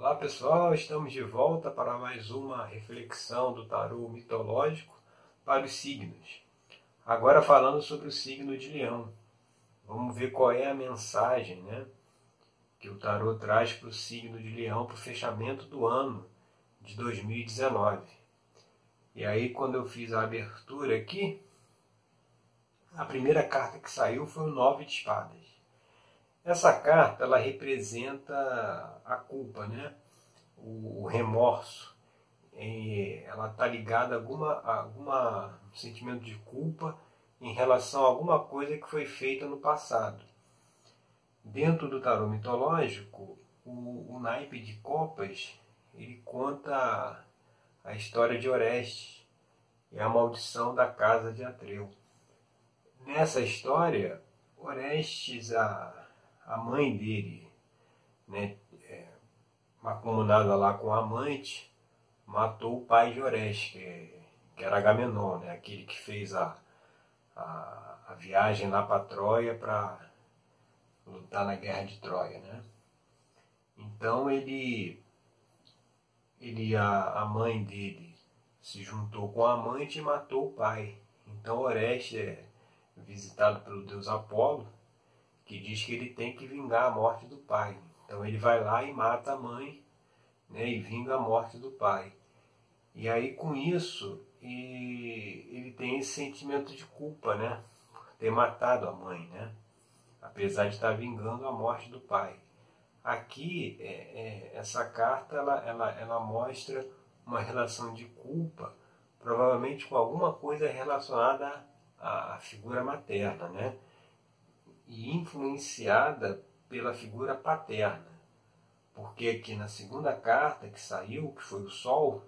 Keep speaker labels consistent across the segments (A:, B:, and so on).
A: Olá pessoal, estamos de volta para mais uma reflexão do tarô mitológico para os signos. Agora falando sobre o signo de Leão. Vamos ver qual é a mensagem né, que o tarô traz para o signo de Leão para o fechamento do ano de 2019. E aí quando eu fiz a abertura aqui, a primeira carta que saiu foi o Nove de Espadas. Essa carta ela representa a culpa, né? o, remorso. ela está ligada a alguma, alguma sentimento de culpa em relação a alguma coisa que foi feita no passado. Dentro do tarô mitológico, o, o naipe de copas ele conta a história de Orestes e a maldição da casa de Atreu. Nessa história, Orestes, a, a mãe dele, né, é, lá com a amante, matou o pai de Orestes, que, que era Agamenon, né, aquele que fez a, a, a viagem lá para Troia para lutar na guerra de Troia. Né? Então ele, ele a, a mãe dele se juntou com a amante e matou o pai. Então Orestes é visitado pelo deus Apolo que diz que ele tem que vingar a morte do pai. Então ele vai lá e mata a mãe né, e vinga a morte do pai. E aí com isso ele tem esse sentimento de culpa, né? Por ter matado a mãe, né? Apesar de estar vingando a morte do pai. Aqui, é, é, essa carta ela, ela, ela mostra uma relação de culpa, provavelmente com alguma coisa relacionada à, à figura materna, né? E influenciada pela figura paterna. Porque aqui na segunda carta que saiu, que foi o Sol,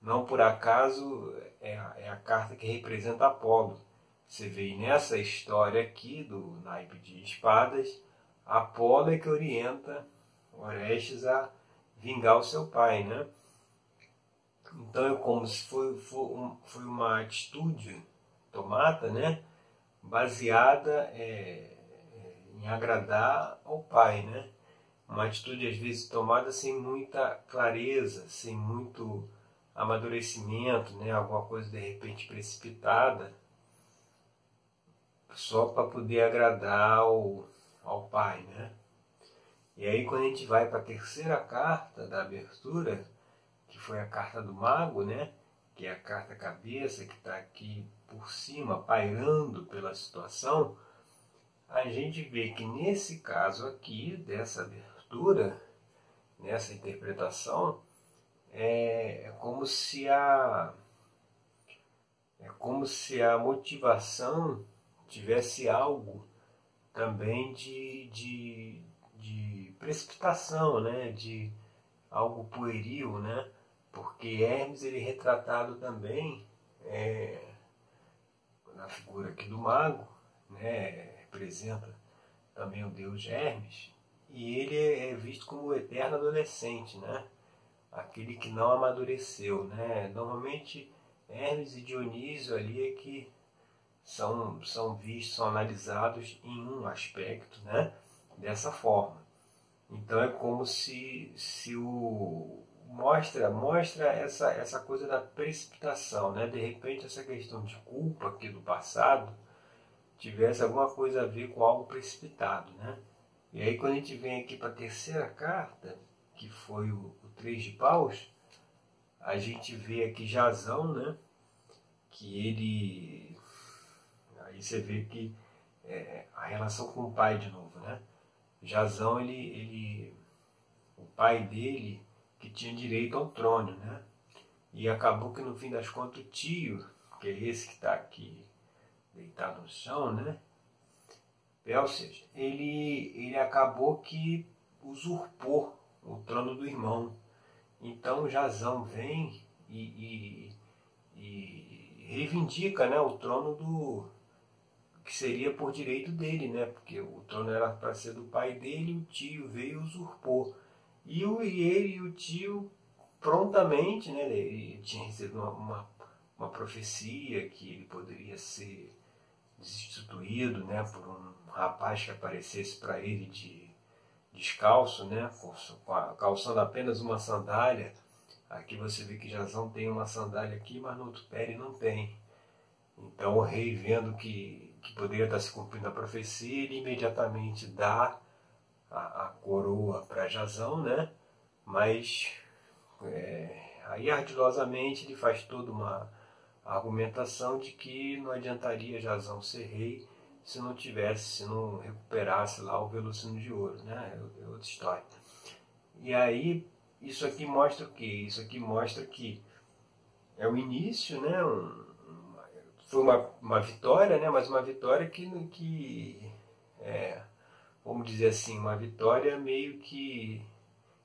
A: não por acaso é a, é a carta que representa Apolo. Você vê nessa história aqui do naipe de espadas, Apolo é que orienta Orestes a vingar o seu pai, né? Então é como se foi, foi, foi uma atitude tomada, né? Baseada é, em agradar ao pai, né? Uma atitude às vezes tomada sem muita clareza, sem muito amadurecimento, né? Alguma coisa de repente precipitada, só para poder agradar ao, ao pai, né? E aí quando a gente vai para a terceira carta da abertura, que foi a carta do mago, né? Que é a carta cabeça que está aqui por cima, pairando pela situação, a gente vê que nesse caso aqui, dessa abertura, nessa interpretação, é, é como se a é como se a motivação tivesse algo também de, de, de precipitação, né? de algo pueril, né? porque Hermes ele é retratado também é, na figura aqui do mago, né, representa também o deus Hermes, e ele é visto como o eterno adolescente, né? aquele que não amadureceu. Né? Normalmente Hermes e Dionísio ali é que são, são vistos, são analisados em um aspecto né? dessa forma. Então é como se, se o, mostra mostra essa, essa coisa da precipitação, né? De repente essa questão de culpa aqui do passado tivesse alguma coisa a ver com algo precipitado, né? E aí quando a gente vem aqui para a terceira carta, que foi o, o Três de Paus, a gente vê aqui Jazão, né? Que ele... Aí você vê que é, a relação com o pai de novo, né? Jazão, ele, ele... O pai dele que tinha direito ao trono, né? E acabou que no fim das contas o tio, que é esse que está aqui deitado no chão, né? Pélcias, ele, ele acabou que usurpou o trono do irmão. Então Jazão vem e, e, e reivindica né, o trono do que seria por direito dele, né? Porque o trono era para ser do pai dele, o tio veio e usurpou. E, o, e ele e o tio prontamente, né, ele tinha recebido uma, uma, uma profecia que ele poderia ser destituído né, por um rapaz que aparecesse para ele de, descalço, né, calçando apenas uma sandália. Aqui você vê que Jazão tem uma sandália aqui, mas no outro pé ele não tem. Então o rei, vendo que, que poderia estar se cumprindo a profecia, ele imediatamente dá a, a coroa para Jazão, né? mas é, aí ardilosamente ele faz toda uma argumentação de que não adiantaria Jazão ser rei se não tivesse, se não recuperasse lá o Velocino de Ouro, né? É, outra história. E aí, isso aqui mostra o quê? Isso aqui mostra que é o início, né? Um, foi uma, uma vitória, né? Mas uma vitória que, que é, vamos dizer assim, uma vitória meio que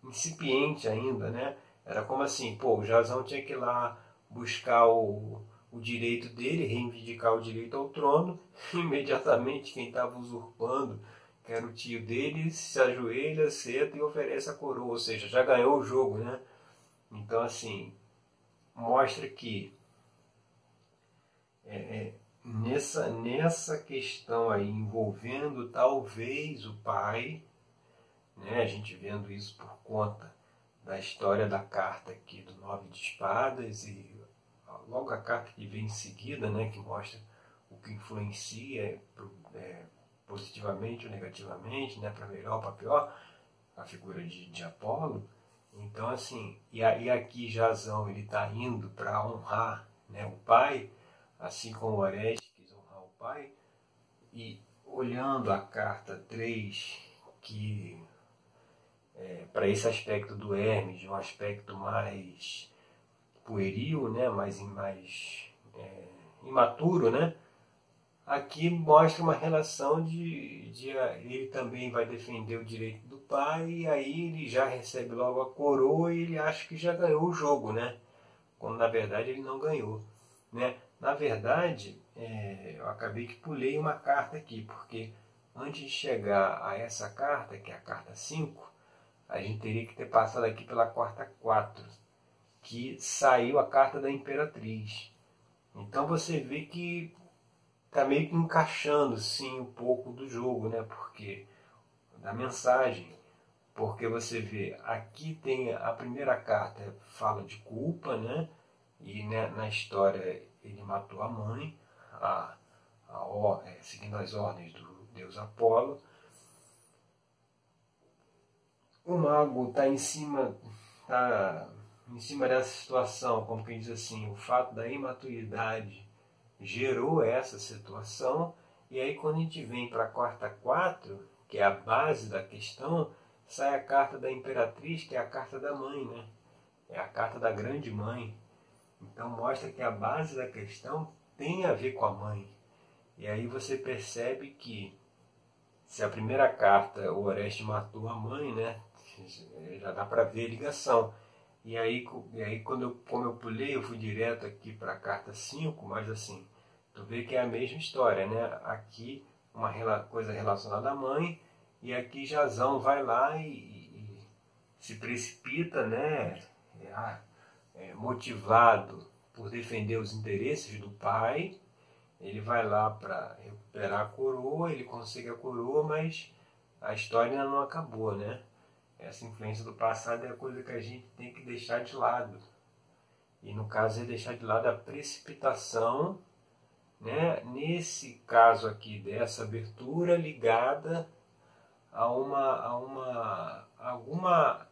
A: incipiente ainda, né? Era como assim, pô, o Jazão tinha que ir lá buscar o, o direito dele, reivindicar o direito ao trono, imediatamente quem estava usurpando, que era o tio dele, se ajoelha, senta e oferece a coroa, ou seja, já ganhou o jogo, né? Então, assim, mostra que é, é, nessa, nessa questão aí envolvendo talvez o pai, né, a gente vendo isso por conta da história da carta aqui do Nove de Espadas e logo a carta que vem em seguida, né, que mostra o que influencia é, positivamente ou negativamente, né, para melhor ou para pior, a figura de, de Apolo. Então, assim, e, aí aqui Jazão ele está indo para honrar né, o pai, assim como Oreste quis honrar o pai, e olhando a carta 3, que é, para esse aspecto do Hermes, um aspecto mais pueril, né, mais, mais é, imaturo, né, aqui mostra uma relação de, de ele também vai defender o direito do pai e aí ele já recebe logo a coroa e ele acha que já ganhou o jogo, né? Quando na verdade ele não ganhou, né? Na verdade, é, eu acabei que pulei uma carta aqui, porque antes de chegar a essa carta, que é a carta 5, a gente teria que ter passado aqui pela quarta 4, que saiu a carta da Imperatriz. Então você vê que está meio que encaixando sim um pouco do jogo, né? Porque da mensagem, porque você vê aqui tem a primeira carta fala de culpa, né? E né, na história ele matou a mãe, a, a, é, seguindo as ordens do deus Apolo. O mago está em cima, tá em cima dessa situação, como quem diz assim, o fato da imaturidade gerou essa situação, e aí quando a gente vem para a quarta 4, que é a base da questão, sai a carta da imperatriz, que é a carta da mãe, né? É a carta da grande mãe. Então mostra que a base da questão tem a ver com a mãe. E aí você percebe que se a primeira carta o Oreste matou a mãe, né? Já dá para ver a ligação. E aí, e aí quando eu, como eu pulei, eu fui direto aqui para a carta 5, mas assim, tu vê que é a mesma história, né? Aqui uma coisa relacionada à mãe, e aqui Jazão vai lá e, e se precipita, né? É, é, motivado por defender os interesses do pai, ele vai lá para recuperar a coroa, ele consegue a coroa, mas a história ainda não acabou, né? Essa influência do passado é a coisa que a gente tem que deixar de lado. E no caso é deixar de lado a precipitação, né? nesse caso aqui dessa abertura ligada a uma, a uma alguma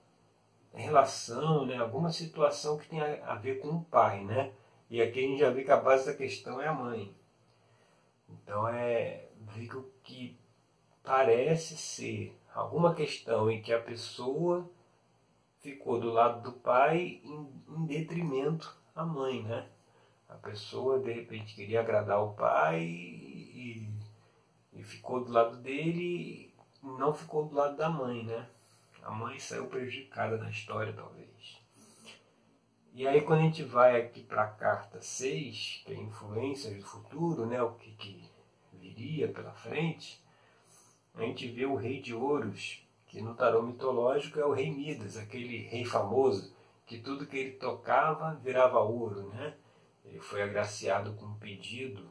A: relação, né? alguma situação que tem a ver com o pai. Né? E aqui a gente já vê que a base da questão é a mãe. Então é ver que parece ser alguma questão em que a pessoa ficou do lado do pai em, em detrimento à mãe, né? A pessoa de repente queria agradar o pai e, e ficou do lado dele e não ficou do lado da mãe, né? A mãe saiu prejudicada na história, talvez. E aí quando a gente vai aqui para a carta 6, que é influências do futuro, né? O que, que viria pela frente, a gente vê o rei de ouros, que no tarô mitológico é o rei Midas, aquele rei famoso, que tudo que ele tocava virava ouro, né? Ele foi agraciado com um pedido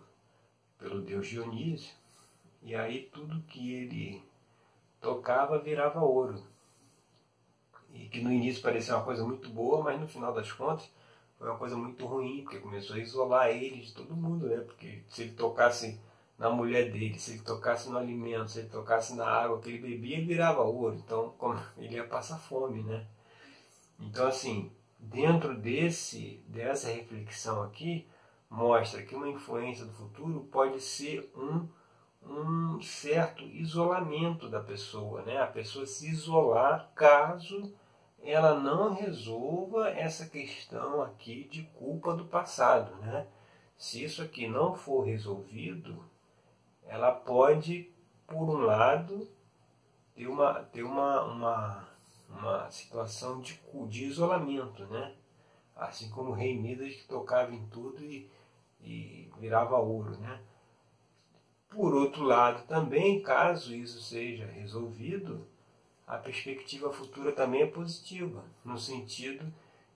A: pelo deus Dionísio, e aí tudo que ele tocava virava ouro. E que no início parecia uma coisa muito boa, mas no final das contas foi uma coisa muito ruim, porque começou a isolar ele de todo mundo, né? Porque se ele tocasse na mulher dele, se ele tocasse no alimento, se ele tocasse na água que ele bebia, ele virava ouro. Então ele ia passar fome, né? Então assim, dentro desse dessa reflexão aqui, mostra que uma influência do futuro pode ser um um certo isolamento da pessoa, né? A pessoa se isolar caso ela não resolva essa questão aqui de culpa do passado, né? Se isso aqui não for resolvido, ela pode, por um lado, ter uma, ter uma, uma, uma situação de, de isolamento, né? Assim como o rei Midas que tocava em tudo e, e virava ouro, né? Por outro lado, também, caso isso seja resolvido, a perspectiva futura também é positiva, no sentido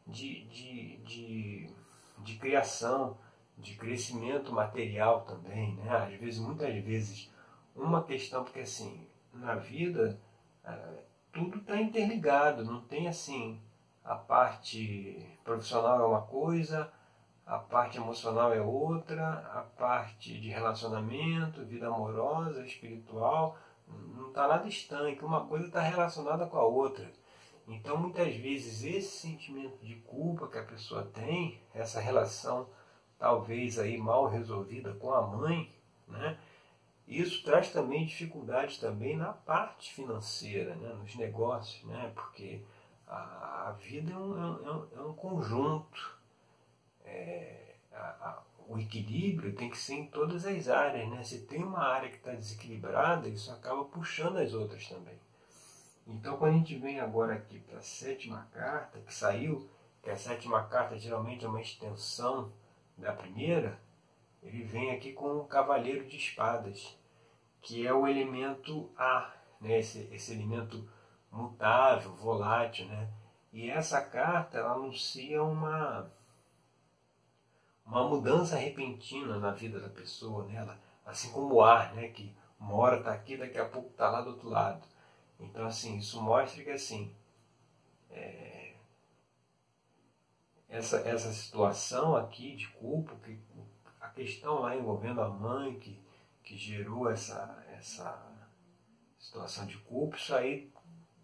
A: de, de, de, de criação, de crescimento material também. Né? Às vezes, muitas vezes, uma questão, porque assim, na vida é, tudo está interligado, não tem assim, a parte profissional é uma coisa, a parte emocional é outra, a parte de relacionamento, vida amorosa, espiritual, não está nada estanque, uma coisa está relacionada com a outra. Então, muitas vezes, esse sentimento de culpa que a pessoa tem, essa relação talvez aí mal resolvida com a mãe, né? Isso traz também dificuldades também na parte financeira, né? nos negócios, né? porque a, a vida é um, é um, é um conjunto. É, a, a, o equilíbrio tem que ser em todas as áreas. Né? Se tem uma área que está desequilibrada, isso acaba puxando as outras também. Então, quando a gente vem agora aqui para a sétima carta, que saiu, que a sétima carta geralmente é uma extensão da primeira, ele vem aqui com o cavaleiro de espadas, que é o elemento ar, né? esse, esse elemento mutável, volátil. Né? E essa carta ela anuncia uma uma mudança repentina na vida da pessoa, né? assim como o ar, né? que uma hora está aqui, daqui a pouco está lá do outro lado. Então, assim, isso mostra que assim, é, essa, essa situação aqui de culpa, que, a questão lá envolvendo a mãe que, que gerou essa, essa situação de culpa, isso aí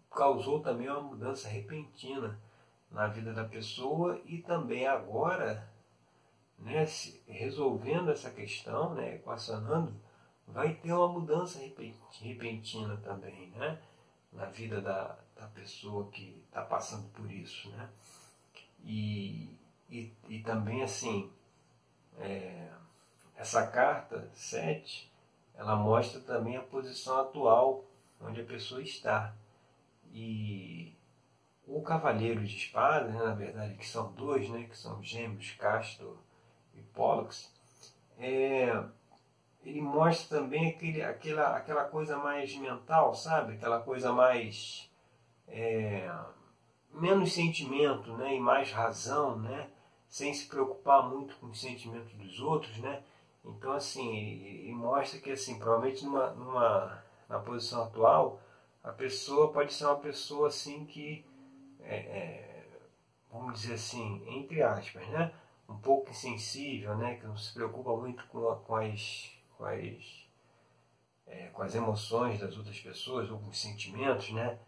A: causou também uma mudança repentina na vida da pessoa e também agora né, resolvendo essa questão, né, equacionando, vai ter uma mudança repentina também né, na vida da, da pessoa que está passando por isso. Né? E, e, e também assim, é, essa carta 7, ela mostra também a posição atual onde a pessoa está. E o cavaleiro de espada, né, na verdade, que são dois, né, que são gêmeos, Castor Pollux, é, ele mostra também aquele, aquela, aquela coisa mais mental, sabe? Aquela coisa mais. É, menos sentimento né? e mais razão, né? sem se preocupar muito com os sentimentos dos outros. Né? Então, assim, mostra que, assim, provavelmente numa, numa, na posição atual, a pessoa pode ser uma pessoa assim que. É, é, vamos dizer assim, entre aspas, né? Um pouco insensível, né, que não se preocupa muito com, com, as, com, as, é, com as emoções das outras pessoas ou com os sentimentos, né?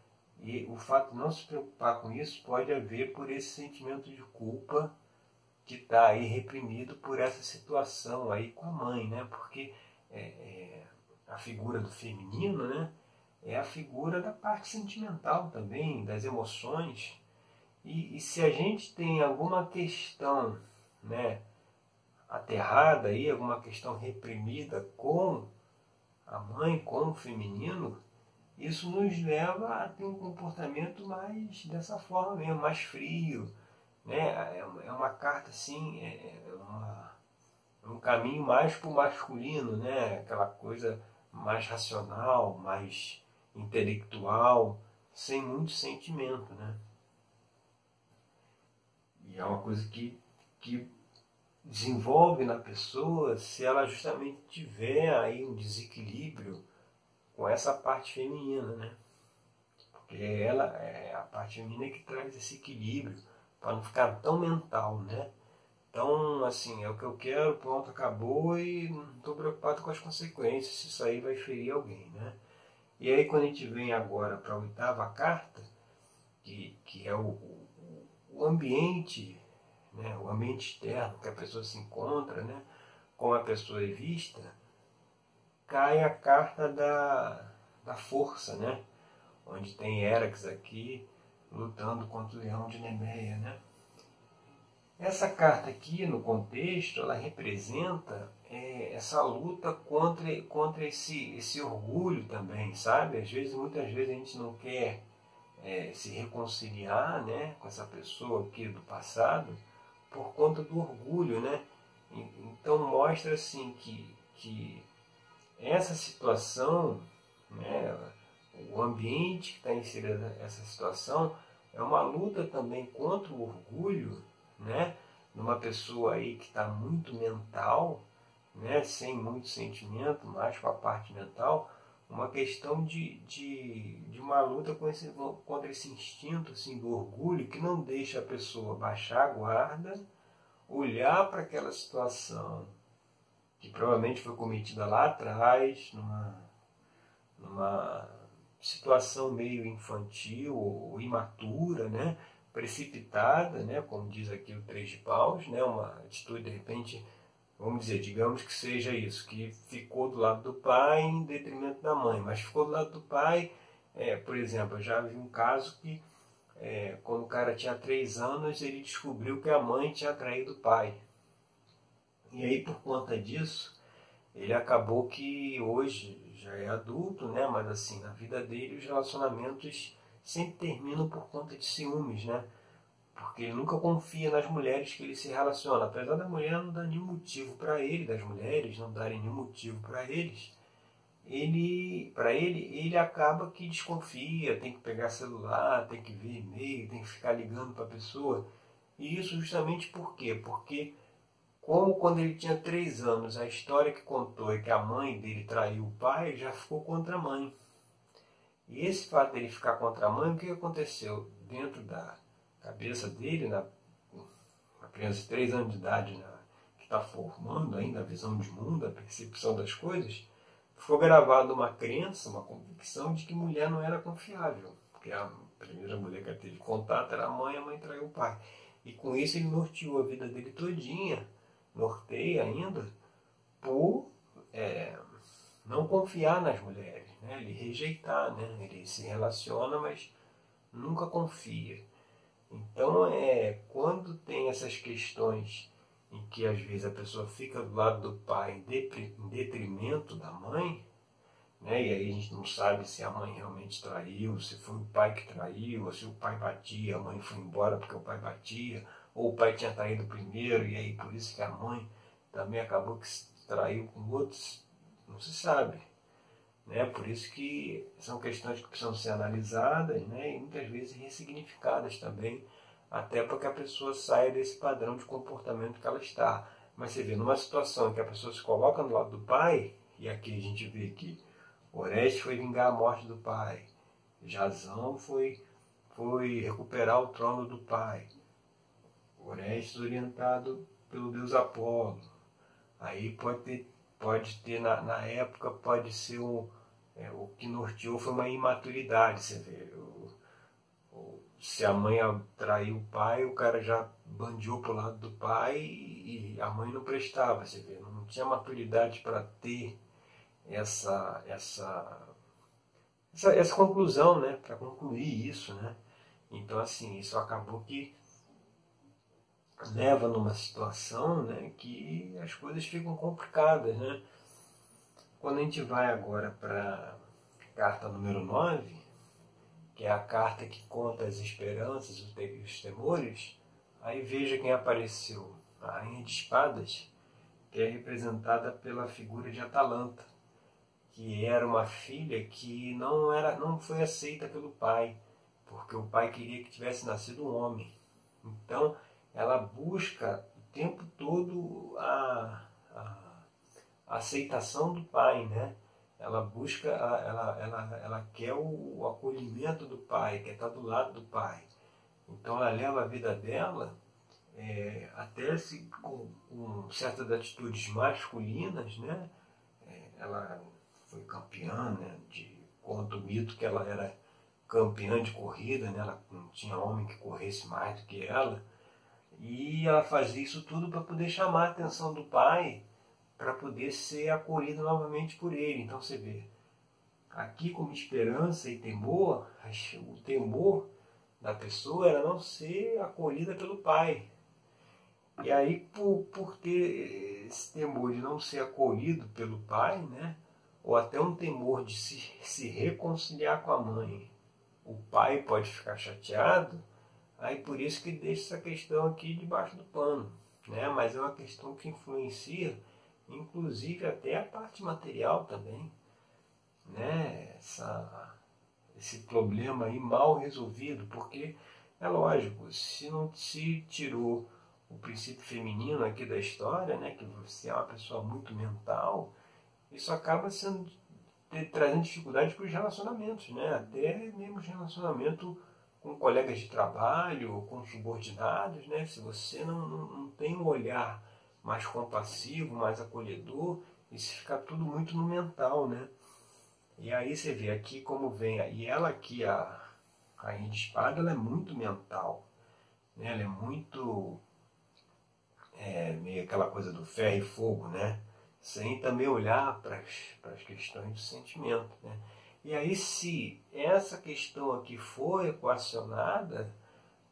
A: E o fato de não se preocupar com isso pode haver por esse sentimento de culpa que está aí reprimido por essa situação aí com a mãe, né? Porque é, é, a figura do feminino, né? É a figura da parte sentimental também, das emoções. E, e se a gente tem alguma questão né, aterrada aí, alguma questão reprimida com a mãe, com o feminino, isso nos leva a ter um comportamento mais dessa forma mesmo, mais frio. Né? É, é uma carta assim, é, é uma, é um caminho mais para o masculino, né? aquela coisa mais racional, mais intelectual, sem muito sentimento. Né? E é uma coisa que que desenvolve na pessoa se ela justamente tiver aí um desequilíbrio com essa parte feminina, né? Porque ela é a parte feminina que traz esse equilíbrio, para não ficar tão mental, né? Então, assim, é o que eu quero, pronto, acabou e não estou preocupado com as consequências, se isso aí vai ferir alguém, né? E aí quando a gente vem agora para a oitava carta, que, que é o, o ambiente, né, o ambiente externo que a pessoa se encontra, né, como a pessoa é vista, cai a carta da, da força, né, onde tem Erax aqui lutando contra o leão de Nemeia. Né. Essa carta aqui, no contexto, ela representa é, essa luta contra, contra esse, esse orgulho também, sabe? Às vezes, muitas vezes a gente não quer é, se reconciliar né, com essa pessoa aqui do passado por conta do orgulho, né? Então mostra assim que, que essa situação, né, o ambiente que está inserido nessa situação é uma luta também contra o orgulho, né? Numa pessoa aí que está muito mental, né, sem muito sentimento, mais com a parte mental, uma questão de, de, de uma luta esse, contra esse instinto assim, do orgulho que não deixa a pessoa baixar a guarda, olhar para aquela situação que provavelmente foi cometida lá atrás, numa, numa situação meio infantil ou imatura, né? precipitada, né? como diz aqui o Três de Paus, né? uma atitude de repente vamos dizer, digamos que seja isso, que ficou do lado do pai em detrimento da mãe, mas ficou do lado do pai, é, por exemplo, eu já vi um caso que é, quando o cara tinha três anos, ele descobriu que a mãe tinha traído o pai. E aí, por conta disso, ele acabou que hoje já é adulto, né? Mas assim, na vida dele os relacionamentos sempre terminam por conta de ciúmes, né? Porque ele nunca confia nas mulheres que ele se relaciona. Apesar da mulher não dar nenhum motivo para ele, das mulheres não darem nenhum motivo para eles, ele, para ele, ele acaba que desconfia, tem que pegar celular, tem que ver e-mail, tem que ficar ligando para a pessoa. E isso justamente por quê? Porque como quando ele tinha três anos, a história que contou é que a mãe dele traiu o pai, já ficou contra a mãe. E esse fato dele ficar contra a mãe, o que aconteceu? Dentro da, cabeça dele, na, na criança de 3 anos de idade, na, que está formando ainda a visão de mundo, a percepção das coisas, ficou gravada uma crença, uma convicção de que mulher não era confiável. Porque a primeira mulher que ele teve contato era a mãe, a mãe traiu o pai. E com isso ele norteou a vida dele todinha, norteia ainda, por é, não confiar nas mulheres, né? ele rejeitar, né? ele se relaciona, mas nunca confia. Então, é, quando tem essas questões em que às vezes a pessoa fica do lado do pai em detrimento da mãe, né? e aí a gente não sabe se a mãe realmente traiu, se foi o pai que traiu, ou se o pai batia, a mãe foi embora porque o pai batia, ou o pai tinha traído primeiro, e aí por isso que a mãe também acabou que traiu com outros, não se sabe. Né? Por isso que são questões que precisam ser analisadas né? e muitas vezes ressignificadas também, até para que a pessoa saia desse padrão de comportamento que ela está. Mas você vê, numa situação em que a pessoa se coloca no lado do pai, e aqui a gente vê que Oreste foi vingar a morte do pai, Jazão foi, foi recuperar o trono do pai, Orestes orientado pelo deus Apolo. Aí pode ter pode ter na, na época, pode ser um, é, o que norteou foi uma imaturidade, você vê. O, o, se a mãe traiu o pai, o cara já bandiou pro lado do pai e, e a mãe não prestava, você vê. Não tinha maturidade para ter essa, essa, essa, essa conclusão, né? Para concluir isso, né? Então, assim, isso acabou que leva numa situação né, que as coisas ficam complicadas. Né? Quando a gente vai agora para a carta número 9, que é a carta que conta as esperanças e os temores, aí veja quem apareceu. A Rainha de Espadas, que é representada pela figura de Atalanta, que era uma filha que não, era, não foi aceita pelo pai, porque o pai queria que tivesse nascido um homem. Então, ela busca o tempo todo a, a, a aceitação do pai, né? ela busca, ela, ela, ela quer o acolhimento do pai, quer estar do lado do pai. Então ela leva a vida dela é, até se, com, com, certas atitudes masculinas, né? É, ela foi campeã, né? De, conta o mito que ela era campeã de corrida, né? ela não tinha homem que corresse mais do que ela. E ela fazia isso tudo para poder chamar a atenção do pai, para poder ser acolhida novamente por ele. Então você vê, aqui como esperança e temor, o temor da pessoa era não ser acolhida pelo pai. E aí, por, por ter esse temor de não ser acolhido pelo pai, né? ou até um temor de se, se reconciliar com a mãe, o pai pode ficar chateado, aí por isso que deixa essa questão aqui debaixo do pano. Né? Mas é uma questão que influencia, inclusive até a parte material também. Né? Essa, esse problema aí mal resolvido, porque é lógico, se não se tirou o princípio feminino aqui da história, né, que você é uma pessoa muito mental, isso acaba sendo trazendo dificuldade para os relacionamentos, né? Até mesmo relacionamento com colegas de trabalho, com subordinados, né? Se você não, não, não tem um olhar mais compassivo, mais acolhedor, isso fica tudo muito no mental, né? E aí você vê aqui como vem, e ela aqui, a Rainha de Espada, ela é muito mental, né? Ela é muito, é, meio aquela coisa do ferro e fogo, né? sem também olhar para as questões de sentimento. Né? E aí, se essa questão aqui for equacionada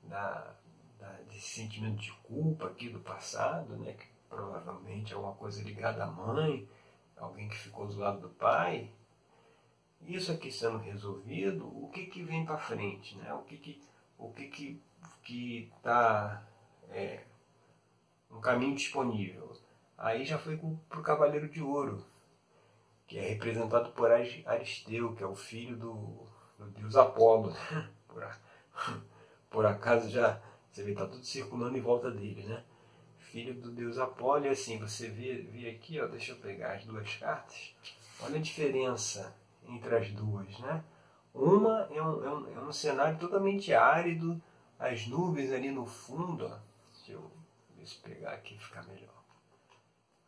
A: da, da, desse sentimento de culpa aqui do passado, né, que provavelmente é uma coisa ligada à mãe, alguém que ficou do lado do pai, isso aqui sendo resolvido, o que, que vem para frente? Né? O que que o que que que está é, um caminho disponível? Aí já foi para o Cavaleiro de Ouro, que é representado por Aristeu, que é o filho do, do deus Apolo. Por, por acaso já você vê, está tudo circulando em volta dele, né? Filho do deus Apolo, e assim, você vê, vê aqui, ó, deixa eu pegar as duas cartas. Olha a diferença entre as duas, né? Uma é um, é um, é um cenário totalmente árido, as nuvens ali no fundo, ó. Deixa eu se pegar aqui ficar melhor.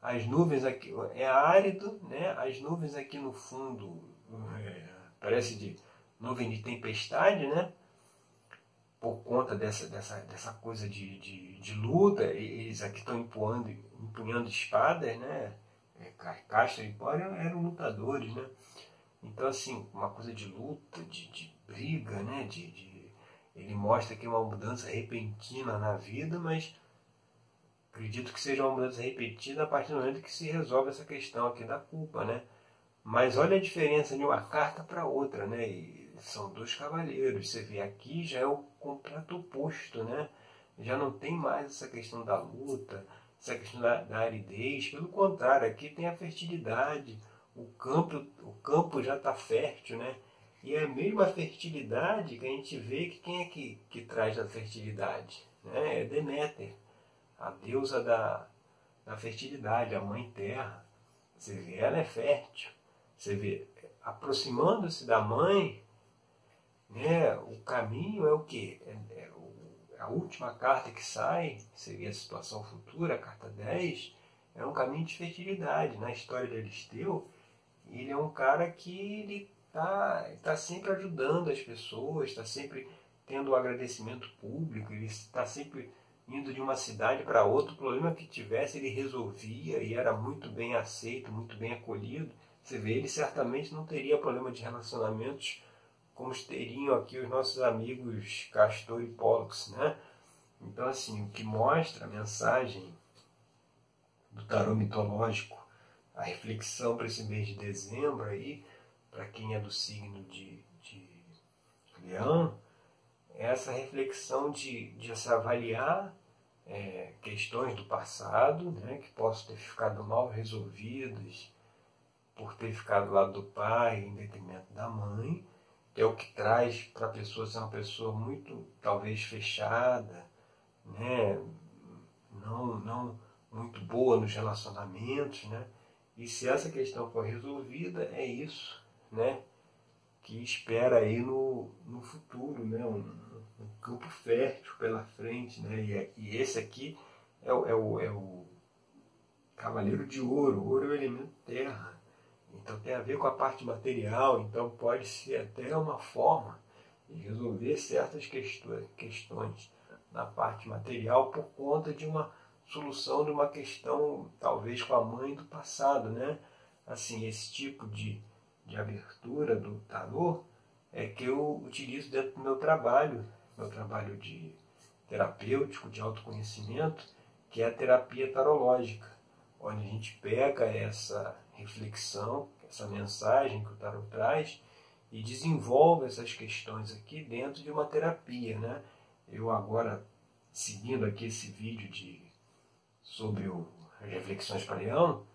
A: As nuvens aqui, é árido, né? As nuvens aqui no fundo é, parece de nuvem de tempestade, né? Por conta dessa, dessa, dessa coisa de, de, de luta, eles aqui estão empunhando, empunhando espadas, né? É, Castro e Pório eram lutadores, né? Então, assim, uma coisa de luta, de, de briga, né? De, de, ele mostra que é uma mudança repentina na vida, mas Acredito que seja uma mudança repetida a partir do momento que se resolve essa questão aqui da culpa, né? Mas olha a diferença de uma carta para outra, né? E são dois cavaleiros. Você vê aqui já é o completo oposto, né? Já não tem mais essa questão da luta, essa questão da, da aridez. Pelo contrário, aqui tem a fertilidade. O campo, o campo já está fértil, né? E é a mesma fertilidade que a gente vê que quem é que, que traz a fertilidade? Né? É Deméter a deusa da, da fertilidade, a mãe terra. Você vê, ela é fértil. Você vê, aproximando-se da mãe, né, o caminho é o que? É, é a última carta que sai, seria a situação futura, a carta 10, é um caminho de fertilidade. Na história de Aristeu, ele é um cara que ele está tá sempre ajudando as pessoas, está sempre tendo o um agradecimento público, ele está sempre indo de uma cidade para outra, o problema que tivesse ele resolvia e era muito bem aceito, muito bem acolhido. Você vê, ele certamente não teria problema de relacionamentos como teriam aqui os nossos amigos Castor e Pollux, né? Então, assim, o que mostra a mensagem do tarô mitológico, a reflexão para esse mês de dezembro aí, para quem é do signo de, de leão, essa reflexão de, de se avaliar é, questões do passado, né, que possam ter ficado mal resolvidas por ter ficado do lado do pai em detrimento da mãe, é o que traz para a pessoa ser uma pessoa muito, talvez, fechada, né, não, não muito boa nos relacionamentos, né? E se essa questão for resolvida, é isso, né? Que espera aí no, no futuro, né? Um, um campo fértil pela frente, né? E, é, e esse aqui é o, é, o, é o cavaleiro de ouro. Ouro é o elemento terra. Então tem a ver com a parte material, então pode ser até uma forma de resolver certas questões na parte material por conta de uma solução de uma questão, talvez com a mãe do passado, né? Assim, esse tipo de, de abertura do tarô é que eu utilizo dentro do meu trabalho, meu trabalho de terapêutico, de autoconhecimento, que é a terapia tarológica, onde a gente pega essa reflexão, essa mensagem que o tarot traz e desenvolve essas questões aqui dentro de uma terapia, né? Eu agora, seguindo aqui esse vídeo de sobre o, reflexões para leão,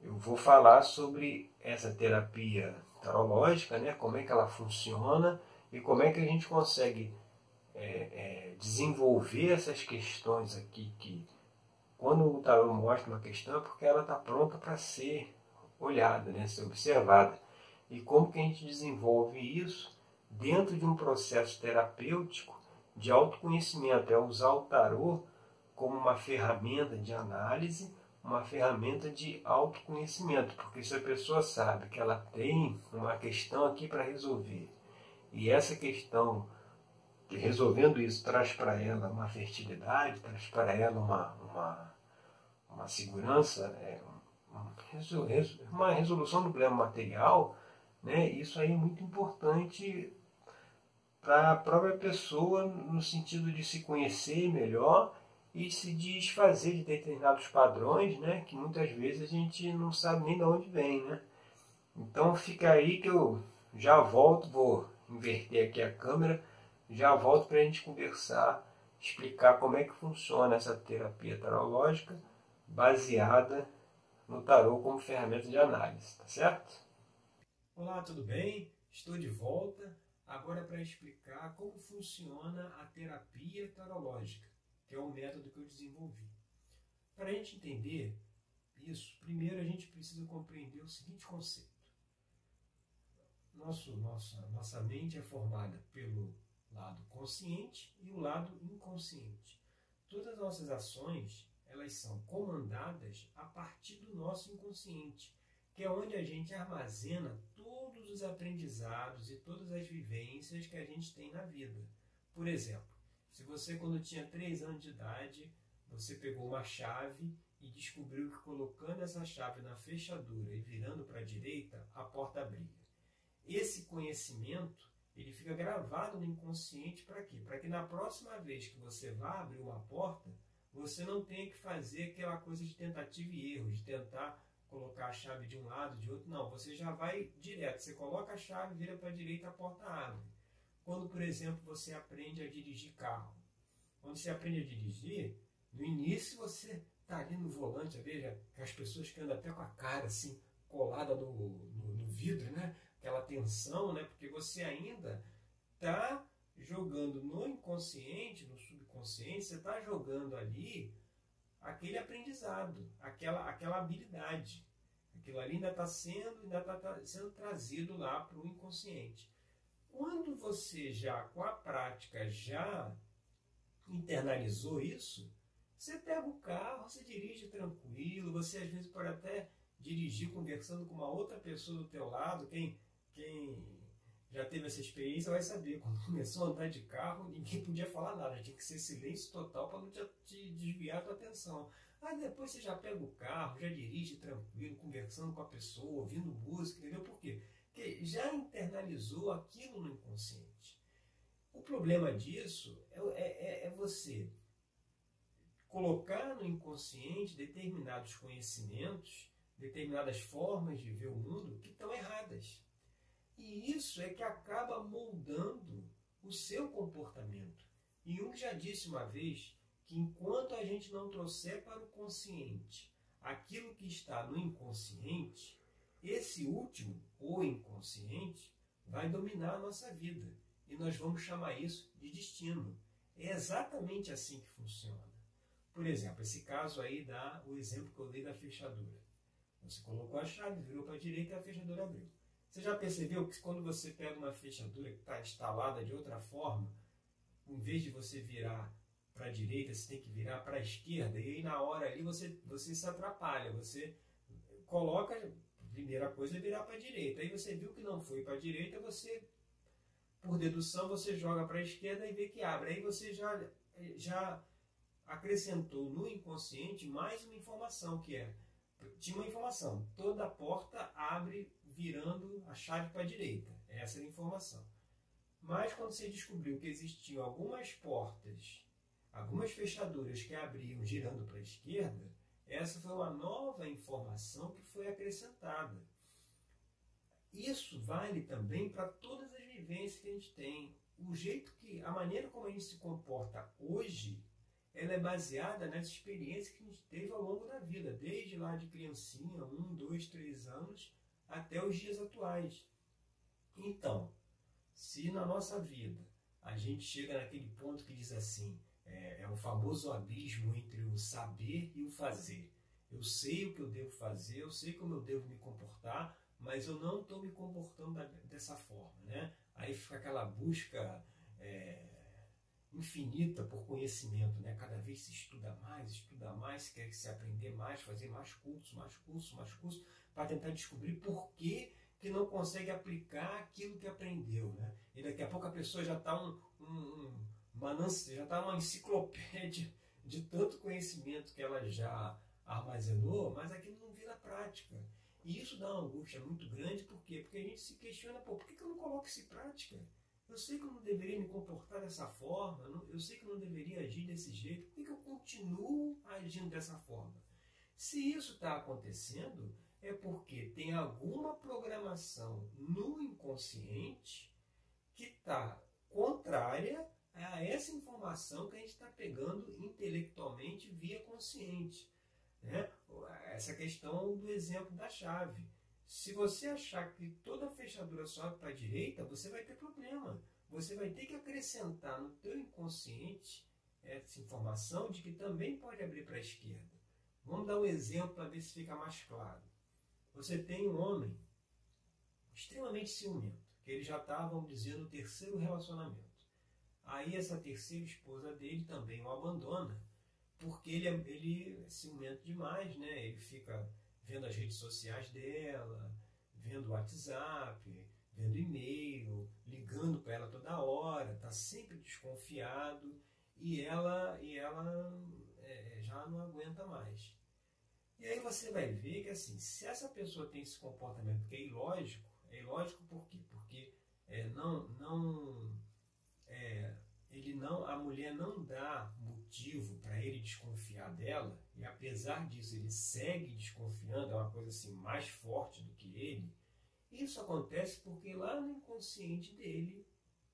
A: eu vou falar sobre essa terapia tarológica, né? como é que ela funciona e como é que a gente consegue é, é, desenvolver essas questões aqui que quando o tarô mostra uma questão é porque ela está pronta para ser olhada, né? ser observada. E como que a gente desenvolve isso dentro de um processo terapêutico de autoconhecimento, é usar o tarô como uma ferramenta de análise, uma ferramenta de autoconhecimento, porque se a pessoa sabe que ela tem uma questão aqui para resolver, e essa questão, resolvendo isso, traz para ela uma fertilidade, traz para ela uma, uma, uma segurança, é, uma resolução do problema material, né, isso aí é muito importante para a própria pessoa no sentido de se conhecer melhor e se desfazer de determinados padrões, né, que muitas vezes a gente não sabe nem de onde vem, né? Então fica aí que eu já volto, vou inverter aqui a câmera, já volto para a gente conversar, explicar como é que funciona essa terapia tarológica baseada no tarô como ferramenta de análise, tá certo? Olá, tudo bem? Estou de volta agora para explicar como funciona a terapia tarológica que é o método que eu desenvolvi. Para a gente entender isso, primeiro a gente precisa compreender o seguinte conceito. Nosso, nossa, nossa mente é formada pelo lado consciente e o lado inconsciente. Todas as nossas ações elas são comandadas a partir do nosso inconsciente, que é onde a gente armazena todos os aprendizados e todas as vivências que a gente tem na vida. Por exemplo, se você, quando tinha 3 anos de idade, você pegou uma chave e descobriu que colocando essa chave na fechadura e virando para a direita, a porta abria. Esse conhecimento ele fica gravado no inconsciente para quê? Para que na próxima vez que você vá abrir uma porta, você não tenha que fazer aquela coisa de tentativa e erro, de tentar colocar a chave de um lado, de outro. Não, você já vai direto. Você coloca a chave, vira para a direita, a porta abre. Quando, por exemplo, você aprende a dirigir carro. Quando você aprende a dirigir, no início você está ali no volante, veja, as pessoas que andam até com a cara assim, colada no, no, no vidro, né? Aquela tensão, né? Porque você ainda está jogando no inconsciente, no subconsciente, você está jogando ali aquele aprendizado, aquela, aquela habilidade. Aquilo ali ainda está sendo, ainda está sendo trazido lá para o inconsciente. Quando você já, com a prática, já internalizou isso, você pega o carro, você dirige tranquilo, você às vezes pode até dirigir conversando com uma outra pessoa do teu lado, quem, quem já teve essa experiência vai saber, quando começou a andar de carro, ninguém podia falar nada, tinha que ser silêncio total para não te, te desviar a tua atenção. Aí depois você já pega o carro, já dirige tranquilo, conversando com a pessoa, ouvindo música, entendeu? Por quê? Porque já internalizou aquilo no inconsciente. O problema disso é, é, é você colocar no inconsciente determinados conhecimentos, determinadas formas de ver o mundo que estão erradas. E isso é que acaba moldando o seu comportamento. E Jung já disse uma vez que enquanto a gente não trouxer para o consciente aquilo que está no inconsciente, esse último, o inconsciente, vai dominar a nossa vida. E nós vamos chamar isso de destino. É exatamente assim que funciona. Por exemplo, esse caso aí dá o exemplo que eu dei da fechadura. Você colocou a chave, virou para a direita e a fechadura abriu. Você já percebeu que quando você pega uma fechadura que está instalada de outra forma, em vez de você virar para a direita, você tem que virar para a esquerda, e aí na hora ali você, você se atrapalha, você coloca, primeira coisa é virar para a direita, aí você viu que não foi para a direita, você, por dedução, você joga para a esquerda e vê que abre, aí você já, já acrescentou no inconsciente mais uma informação, que é, tinha uma informação, toda porta abre virando a chave para a direita, essa era a informação. Mas quando você descobriu que existiam algumas portas algumas fechaduras que abriam girando para a esquerda, essa foi uma nova informação que foi acrescentada. Isso vale também para todas as vivências que a gente tem. O jeito que, a maneira como a gente se comporta hoje, ela é baseada nessa experiência que a gente teve ao longo da vida, desde lá de criancinha, um, dois, três anos, até os dias atuais. Então, se na nossa vida a gente chega naquele ponto que diz assim, é, é o famoso abismo entre o saber e o fazer. Eu sei o que eu devo fazer, eu sei como eu devo me comportar, mas eu não estou me comportando da, dessa forma. Né? Aí fica aquela busca é, infinita por conhecimento. Né? Cada vez se estuda mais, estuda mais, quer se aprender mais, fazer mais cursos, mais cursos, mais cursos, para tentar descobrir por que, que não consegue aplicar aquilo que aprendeu. Né? E daqui a pouco a pessoa já está um, um, um Manance já está uma enciclopédia de tanto conhecimento que ela já armazenou, mas aquilo não vira prática. E isso dá uma angústia muito grande, por quê? Porque a gente se questiona, por que, eu não coloco isso em prática? Eu sei que eu não deveria me comportar dessa forma, eu sei que eu não deveria agir desse jeito, por que, que eu continuo agindo dessa forma? Se isso está acontecendo, é porque tem alguma programação no inconsciente que está contrária a essa informação que a gente está pegando intelectualmente via consciente. Né? Essa questão do exemplo da chave. Se você achar que toda fechadura sobe para a direita, você vai ter problema. Você vai ter que acrescentar no teu inconsciente essa informação de que também pode abrir para a esquerda. Vamos dar um exemplo para ver se fica mais claro. Você tem um homem extremamente ciumento, que ele já está, vamos dizer, no terceiro relacionamento. Aí essa terceira esposa dele também o abandona, porque ele é, ele é ciumento demais, né? Ele fica vendo as redes sociais dela, vendo o WhatsApp, vendo e-mail, ligando para ela toda hora, está sempre desconfiado e ela, e ela é, já não aguenta mais. E aí você vai ver que assim, se essa pessoa tem esse comportamento que é ilógico, é ilógico por quê? Porque é, não, não é, ele não, a mulher não dá motivo para ele desconfiar dela, e apesar disso ele segue desconfiando, é uma coisa assim mais forte do que ele. Isso acontece porque lá no inconsciente dele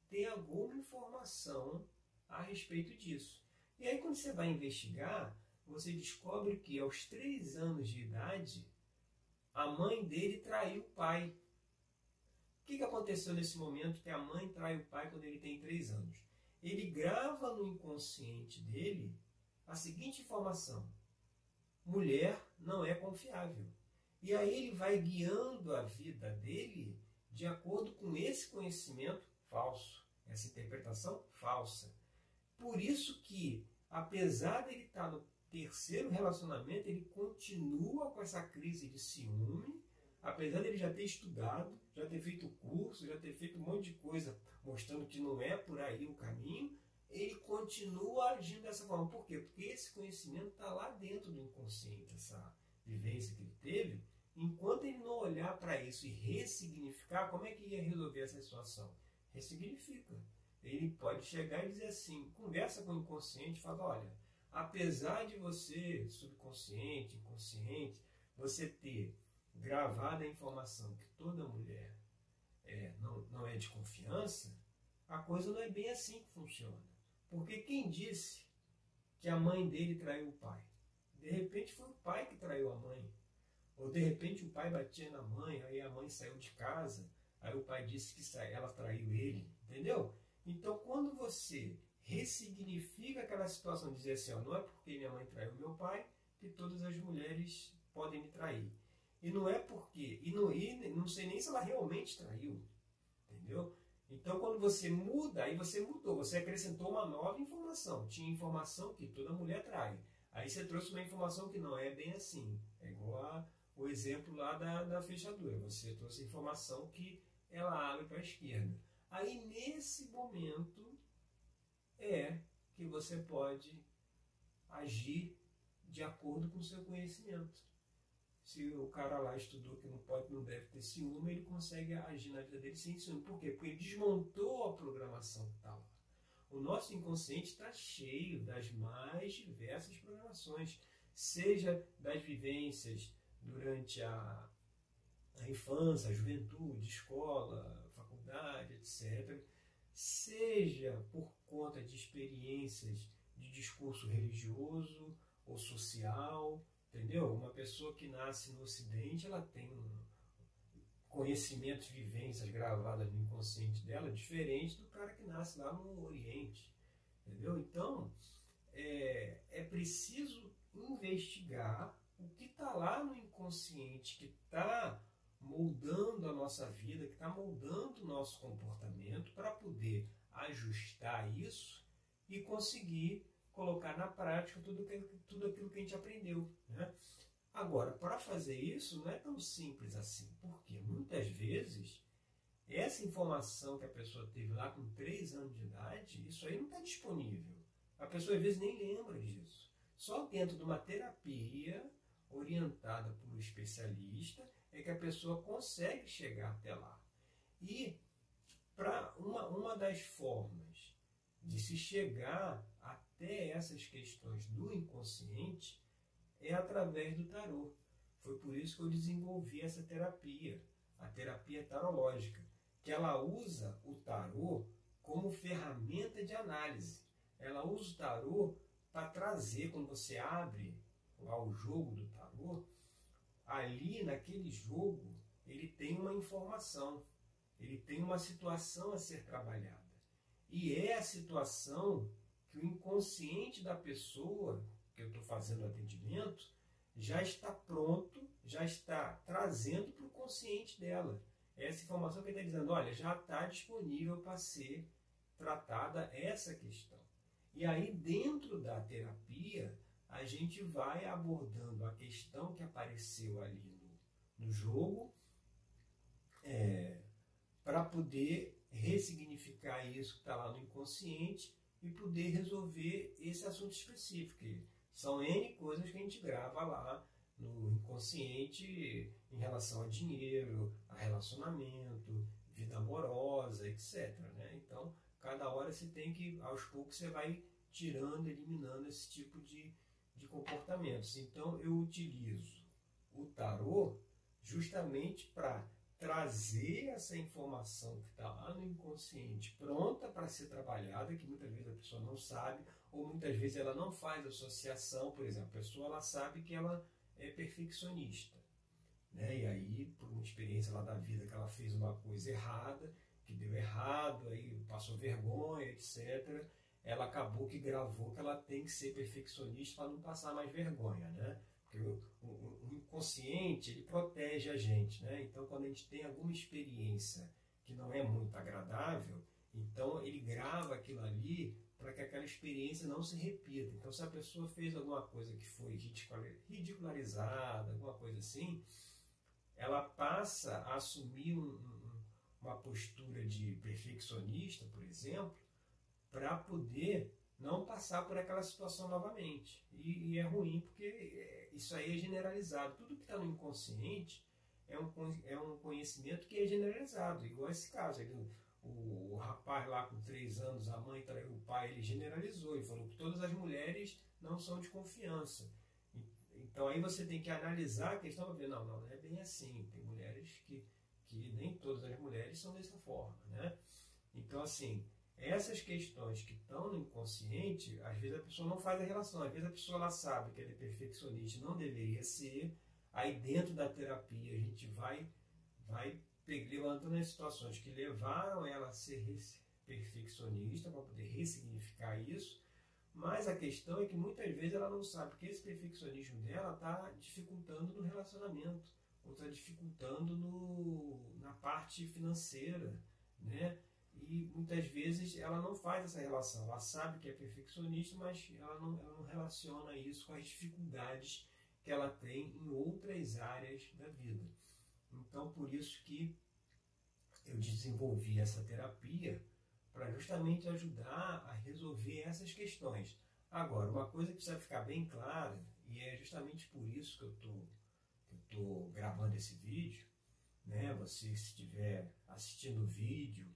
A: tem alguma informação a respeito disso. E aí quando você vai investigar, você descobre que aos três anos de idade a mãe dele traiu o pai. O que, aconteceu nesse momento que a mãe trai o pai quando ele tem três anos? Ele grava no inconsciente dele a seguinte informação: mulher não é confiável. E aí ele vai guiando a vida dele de acordo com esse conhecimento falso, essa interpretação falsa. Por isso que, apesar dele estar no terceiro relacionamento, ele continua com essa crise de ciúme apesar dele já ter estudado, já ter feito curso, já ter feito um monte de coisa mostrando que não é por aí o caminho, ele continua agindo dessa forma. Por quê? Porque esse conhecimento está lá dentro do inconsciente, essa vivência que ele teve. Enquanto ele não olhar para isso e ressignificar, como é que ia resolver essa situação? Ressignifica. Ele pode chegar e dizer assim, conversa com o inconsciente, fala, olha, apesar de você, subconsciente, inconsciente, você ter gravada a informação que toda mulher é, não, não é de confiança, a coisa não é bem assim que funciona. Porque quem disse que a mãe dele traiu o pai? De repente foi o pai que traiu a mãe. Ou de repente o pai batia na mãe, aí a mãe saiu de casa, aí o pai disse que ela traiu ele. Entendeu? Então quando você ressignifica aquela situação, dizer assim, ó, não é porque minha mãe traiu meu pai que todas as mulheres podem me trair. E não é porque, e não, e não sei nem se ela realmente traiu, entendeu? Então, quando você muda, aí você mudou, você acrescentou uma nova informação. Tinha informação que toda mulher trai. Aí você trouxe uma informação que não é bem assim. É igual a, o exemplo lá da, da fechadura. Você trouxe informação que ela abre para a esquerda. Aí, nesse momento, é que você pode agir de acordo com o seu conhecimento se o cara lá estudou que não pode, não deve ter ciúme, ele consegue agir na vida dele sem ciúme. Por quê? Porque ele desmontou a programação que está lá. O nosso inconsciente está cheio das mais diversas programações, seja das vivências durante a, a infância, a juventude, escola, faculdade, etc., seja por conta de experiências de discurso religioso ou social, Entendeu? Uma pessoa que nasce no Ocidente, ela tem um conhecimentos, vivências gravadas no inconsciente dela, diferente do cara que nasce lá no Oriente. Entendeu? Então, é, é preciso investigar o que está lá no inconsciente, que está moldando a nossa vida, que está moldando o nosso comportamento, para poder ajustar isso e conseguir colocar na prática tudo, que, tudo aquilo que a gente aprendeu. Né? Agora, para fazer isso não é tão simples assim, porque muitas vezes essa informação que a pessoa teve lá com 3 anos de idade, isso aí não está disponível. A pessoa às vezes nem lembra disso. Só dentro de uma terapia orientada por um especialista é que a pessoa consegue chegar até lá. E para uma, uma das formas de se chegar até essas questões do inconsciente é através do tarô. Foi por isso que eu desenvolvi essa terapia, a terapia tarológica, que ela usa o tarô como ferramenta de análise. Ela usa o tarô para trazer, quando você abre lá o jogo do tarô, ali naquele jogo ele tem uma informação, ele tem uma situação a ser trabalhada. E é a situação que o inconsciente da pessoa que eu estou fazendo o atendimento já está pronto, já está trazendo para o consciente dela. Essa informação que ele está dizendo, olha, já está disponível para ser tratada essa questão. E aí, dentro da terapia, a gente vai abordando a questão que apareceu ali no, no jogo, é, para poder ressignificar isso que está lá no inconsciente e poder resolver esse assunto específico. São N coisas que a gente grava lá no inconsciente em relação a dinheiro, a relacionamento, vida amorosa, etc. Né? Então, cada hora você tem que, aos poucos, você vai tirando, eliminando esse tipo de, de comportamentos. Então, eu utilizo o tarô justamente para trazer essa informação que está lá no inconsciente pronta para ser trabalhada, que muitas vezes a pessoa não sabe, ou muitas vezes ela não faz associação, por exemplo, a pessoa ela sabe que ela é perfeccionista. Né? E aí, por uma experiência lá da vida que ela fez uma coisa errada, que deu errado, aí passou vergonha, etc., ela acabou que gravou que ela tem que ser perfeccionista para não passar mais vergonha, né? Porque o, o, o, inconsciente ele protege a gente, né? Então, quando a gente tem alguma experiência que não é muito agradável, então ele grava aquilo ali para que aquela experiência não se repita. Então, se a pessoa fez alguma coisa que foi ridicularizada, alguma coisa assim, ela passa a assumir um, um, uma postura de perfeccionista, por exemplo, para poder não passar por aquela situação novamente. E, e, é ruim porque é, isso aí é generalizado. Tudo que está no inconsciente é um, é um conhecimento que é generalizado, igual esse caso. Ele, o, o, rapaz lá com três anos, a mãe traiu o pai, ele generalizou e falou que todas as mulheres não são de confiança. Então aí você tem que analisar a questão para ver, não, não, não é bem assim. Tem mulheres que, que nem todas as mulheres são dessa forma. Né? Então, assim, essas questões que estão no inconsciente, às vezes a pessoa não faz a relação, às vezes a pessoa ela sabe que ela é perfeccionista, não deveria ser, aí dentro da terapia a gente vai, vai levantando as situações que levaram ela a ser perfeccionista para poder ressignificar isso, mas a questão é que muitas vezes ela não sabe que esse perfeccionismo dela está dificultando no relacionamento, ou está dificultando no, na parte financeira, né? E muitas vezes ela não faz essa relação. Ela sabe que é perfeccionista, mas ela não, ela não relaciona isso com as dificuldades que ela tem em outras áreas da vida. Então, por isso que eu desenvolvi essa terapia para justamente ajudar a resolver essas questões. Agora, uma coisa que precisa ficar bem clara, e é justamente por isso que eu tô, estou gravando esse vídeo, né? Você se estiver assistindo o vídeo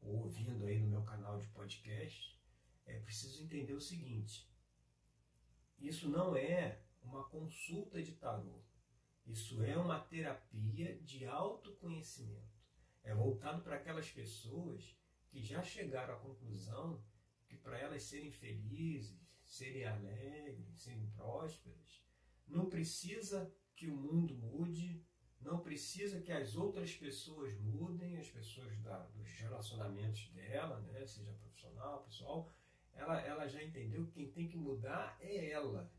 A: ou ouvindo aí no meu canal de podcast, é preciso entender o seguinte: isso não é uma consulta de tarô. Isso é uma terapia de autoconhecimento. É voltado para aquelas pessoas que já chegaram à conclusão que para elas serem felizes, serem alegres, serem prósperas, não precisa que o mundo mude, não precisa que as outras pessoas mudem, as pessoas da, dos relacionamentos dela, né, seja profissional, pessoal, ela, ela já entendeu que quem tem que mudar é ela,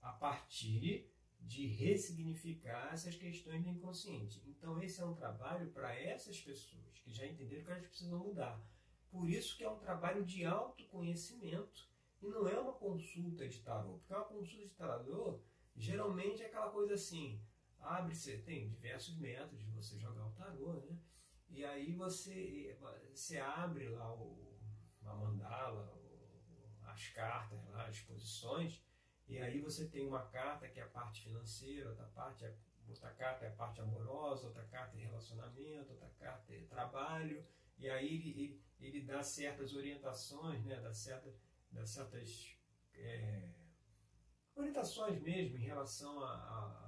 A: a partir de ressignificar essas questões do inconsciente. Então esse é um trabalho para essas pessoas que já entenderam que elas precisam mudar. Por isso que é um trabalho de autoconhecimento e não é uma consulta de tarô, porque uma consulta de tarô geralmente é aquela coisa assim, abre-se, tem diversos métodos de você jogar o tarô, né? E aí você, você abre lá o, mandala, o, as cartas lá, as posições, e aí você tem uma carta que é a parte financeira, outra parte é outra carta é a parte amorosa, outra carta é relacionamento, outra carta é trabalho, e aí ele, ele, ele dá certas orientações, né, dá, certa, dá certas é, orientações mesmo em relação a, a,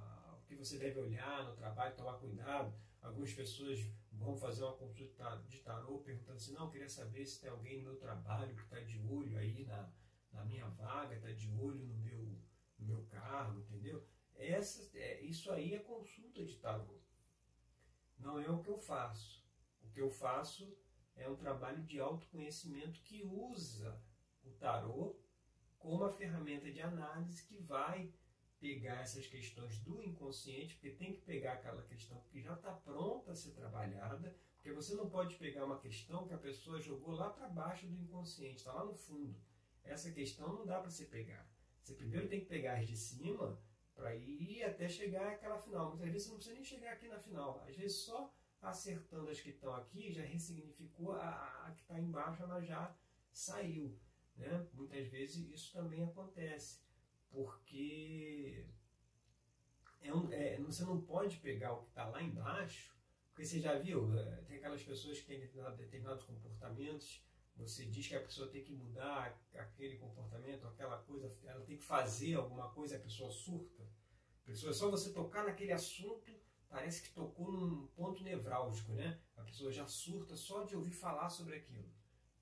A: que você deve olhar no trabalho, tomar cuidado. Algumas pessoas vão fazer uma consulta de tarô perguntando assim, não, queria saber se tem alguém no meu trabalho que está de olho aí na, na minha vaga, está de olho no meu, no meu cargo, entendeu? Essa, é, isso aí é consulta de tarô. Não é o que eu faço. O que eu faço é um trabalho de autoconhecimento que usa o tarô como a ferramenta de análise que vai pegar essas questões do inconsciente, porque tem que pegar aquela questão que já está pronta a ser trabalhada, porque você não pode pegar uma questão que a pessoa jogou lá para baixo do inconsciente, está lá no fundo. Essa questão não dá para você pegar. Você primeiro tem que pegar as de cima para ir até chegar àquela final. Muitas vezes você não precisa nem chegar aqui na final. Às vezes só acertando as que estão aqui já ressignificou a, a que está embaixo, ela já saiu. Né? Muitas vezes isso também acontece, porque é um, é, você não pode pegar o que está lá embaixo, porque você já viu, é, tem aquelas pessoas que têm determinados comportamentos você diz que a pessoa tem que mudar aquele comportamento, aquela coisa, ela tem que fazer alguma coisa, a pessoa surta. A pessoa, só você tocar naquele assunto, parece que tocou num ponto nevrálgico, né? A pessoa já surta só de ouvir falar sobre aquilo.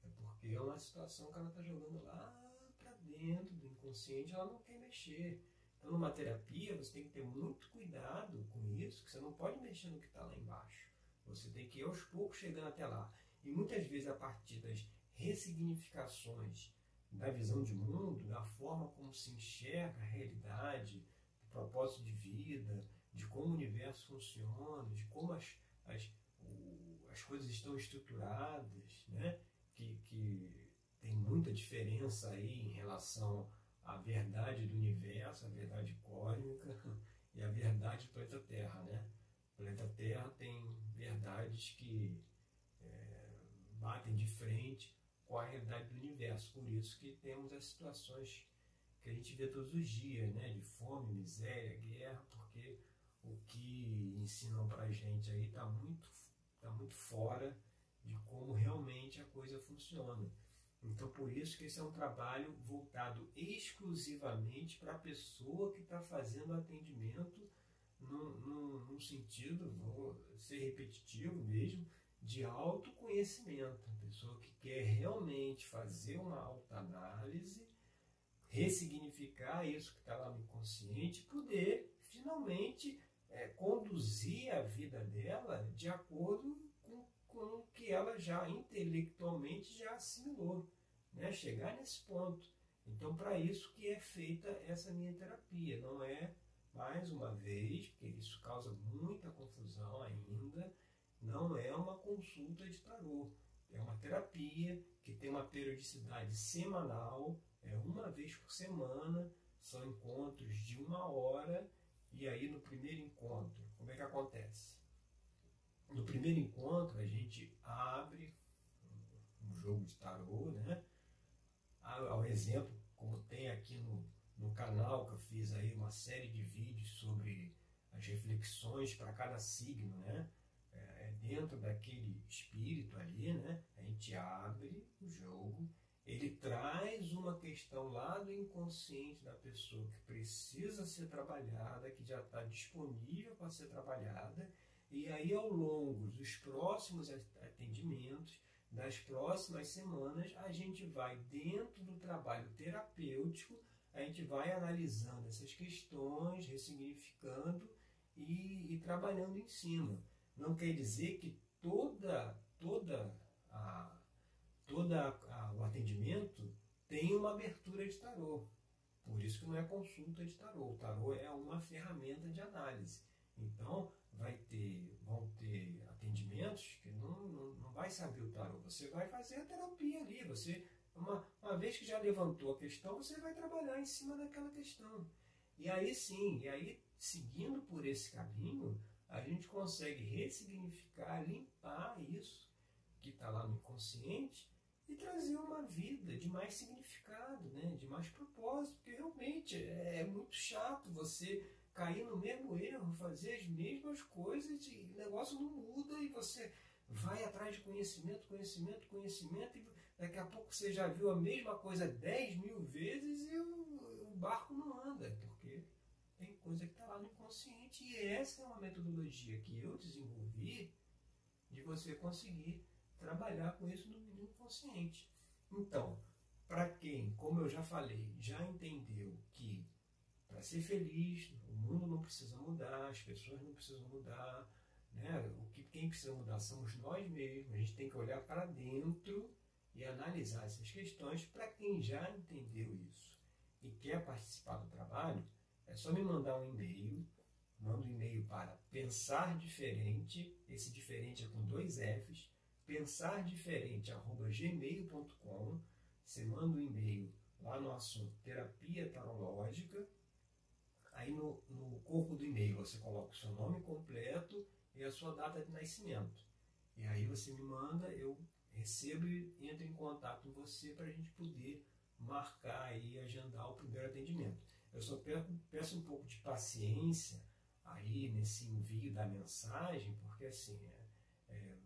A: É porque é uma situação que ela está jogando lá para dentro do inconsciente, ela não quer mexer. Então, numa terapia, você tem que ter muito cuidado com isso, que você não pode mexer no que está lá embaixo. Você tem que ir aos poucos chegando até lá. E muitas vezes, a partir das ressignificações da visão de mundo, da forma como se enxerga a realidade, do propósito de vida, de como o universo funciona, de como as, as, o, as coisas estão estruturadas, né? que, que tem muita diferença aí em relação à verdade do universo, a verdade cósmica e a verdade do planeta Terra. Né? O planeta Terra tem verdades que é, batem de frente com a realidade do universo. Por isso que temos as situações que a gente vê todos os dias, né? de fome, miséria, guerra, porque o que ensinam para a gente aí está muito, tá muito fora de como realmente a coisa funciona. Então, por isso que esse é um trabalho voltado exclusivamente para a pessoa que está fazendo atendimento num, sentido, vou ser repetitivo mesmo, de autoconhecimento, a pessoa que quer realmente fazer uma autoanálise, ressignificar isso que está lá no inconsciente, poder finalmente é, conduzir a vida dela de acordo com, com o que ela já intelectualmente já assimilou, né? chegar nesse ponto. Então, para isso que é feita essa minha terapia, não é mais uma vez, porque isso causa muita confusão ainda, não é uma consulta de tarô. É uma terapia que tem uma periodicidade semanal, é uma vez por semana, são encontros de uma hora, e aí no primeiro encontro, como é que acontece? No primeiro encontro a gente abre um jogo de tarô, né? Ao exemplo, como tem aqui no, no canal que eu fiz aí uma série de vídeos sobre as reflexões para cada signo, né? É, é dentro daquele espírito ali, né? A gente abre o jogo, ele traz uma questão lá do inconsciente da pessoa que precisa ser trabalhada, que já está disponível para ser trabalhada, e aí ao longo dos próximos atendimentos, das próximas semanas, a gente vai dentro do trabalho terapêutico a gente vai analisando essas questões, ressignificando e, e trabalhando em cima. Não quer dizer que toda, toda a, toda a, o atendimento tem uma abertura de tarô. Por isso que não é consulta de tarô. O tarô é uma ferramenta de análise. Então, vai ter, vão ter que não, não, não vai o tarô. Você vai fazer a terapia ali. Você uma, uma vez que já levantou a questão, você vai trabalhar em cima daquela questão. E aí sim, e aí seguindo por esse caminho, a gente consegue ressignificar, limpar isso que está lá no inconsciente e trazer uma vida de mais significado, né? de mais propósito, porque realmente é, é muito chato você cair no mesmo erro, fazer as mesmas coisas e o negócio não muda e você vai atrás de conhecimento, conhecimento, conhecimento, e daqui a pouco você já viu a mesma coisa 10 mil vezes e o, o barco não anda, porque tem coisa que está lá no inconsciente. E essa é uma metodologia que eu desenvolvi de você conseguir trabalhar com isso no inconsciente. Então, para quem, como eu já falei, já entendeu que para ser feliz, o mundo não precisa mudar, as pessoas não precisam mudar, né? O que quem precisa mudar somos nós mesmos. A gente tem que olhar para dentro e analisar essas questões. Para quem já entendeu isso e quer participar do trabalho, é só me mandar um e-mail. Manda um e-mail para pensar diferente. Esse diferente é com dois Fs. Pensar diferente gmail.com. Você manda um e-mail lá no assunto terapia tarológica. Aí no, no corpo do e-mail você coloca o seu nome completo e a sua data de nascimento. E aí você me manda, eu recebo e entro em contato com você para a gente poder marcar e agendar o primeiro atendimento. Eu só peço um pouco de paciência aí nesse envio da mensagem, porque assim, é, é,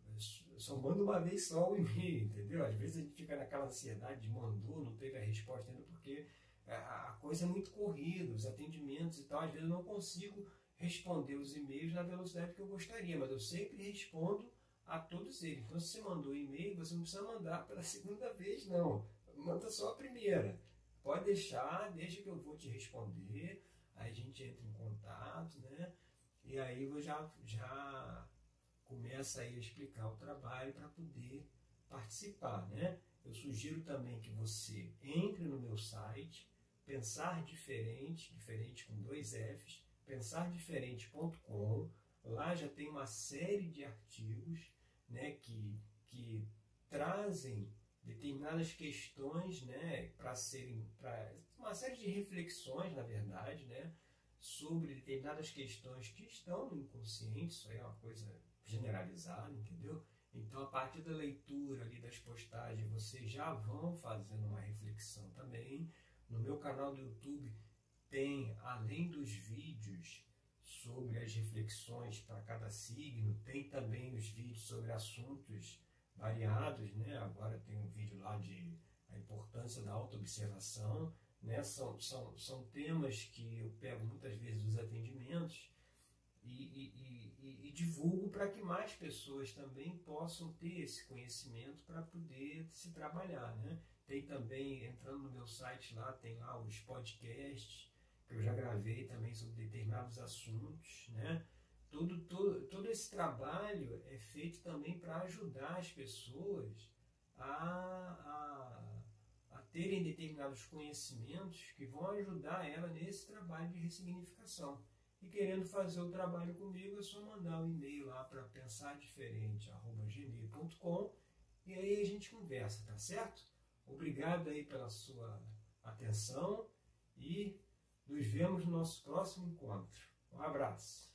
A: eu só mando uma vez só o e-mail, entendeu? Às vezes a gente fica naquela ansiedade de mandou, não teve a resposta ainda, porque a coisa é muito corrida, os atendimentos e tal, às vezes eu não consigo responder os e-mails na velocidade que eu gostaria, mas eu sempre respondo a todos eles. Então, se você mandou e-mail, você não precisa mandar pela segunda vez, não. Manda só a primeira. Pode deixar, deixa que eu vou te responder. Aí a gente entra em contato, né? E aí eu já, já começa aí a explicar o trabalho para poder participar, né? Eu sugiro também que você entre no meu site, pensar diferente, diferente com dois Fs, pensardiferente.com. Lá já tem uma série de artigos né, que, que trazem determinadas questões né, para serem. Pra, uma série de reflexões, na verdade, né, sobre determinadas questões que estão no inconsciente, isso aí é uma coisa generalizada, entendeu? Então, a partir da leitura ali das postagens, vocês já vão fazendo uma reflexão também. No meu canal do YouTube tem, além dos vídeos sobre as reflexões para cada signo, tem também os vídeos sobre assuntos variados, né? Agora tem um vídeo lá de a importância da autoobservação, né? São, são, são temas que eu pego muitas vezes dos atendimentos e, e, e, e divulgo para que mais pessoas também possam ter esse conhecimento para poder se trabalhar, né? Tem também, entrando no meu site lá, tem lá os podcasts, que eu já gravei também sobre determinados assuntos, né? Todo, todo, todo esse trabalho é feito também para ajudar as pessoas a, a, a terem determinados conhecimentos que vão ajudar ela nesse trabalho de ressignificação. e querendo fazer o trabalho comigo, é só mandar um e-mail lá para pensardiferente.gmail.com e aí a gente conversa, tá certo? Obrigado aí pela sua atenção e nos vemos no nosso próximo encontro. Um abraço.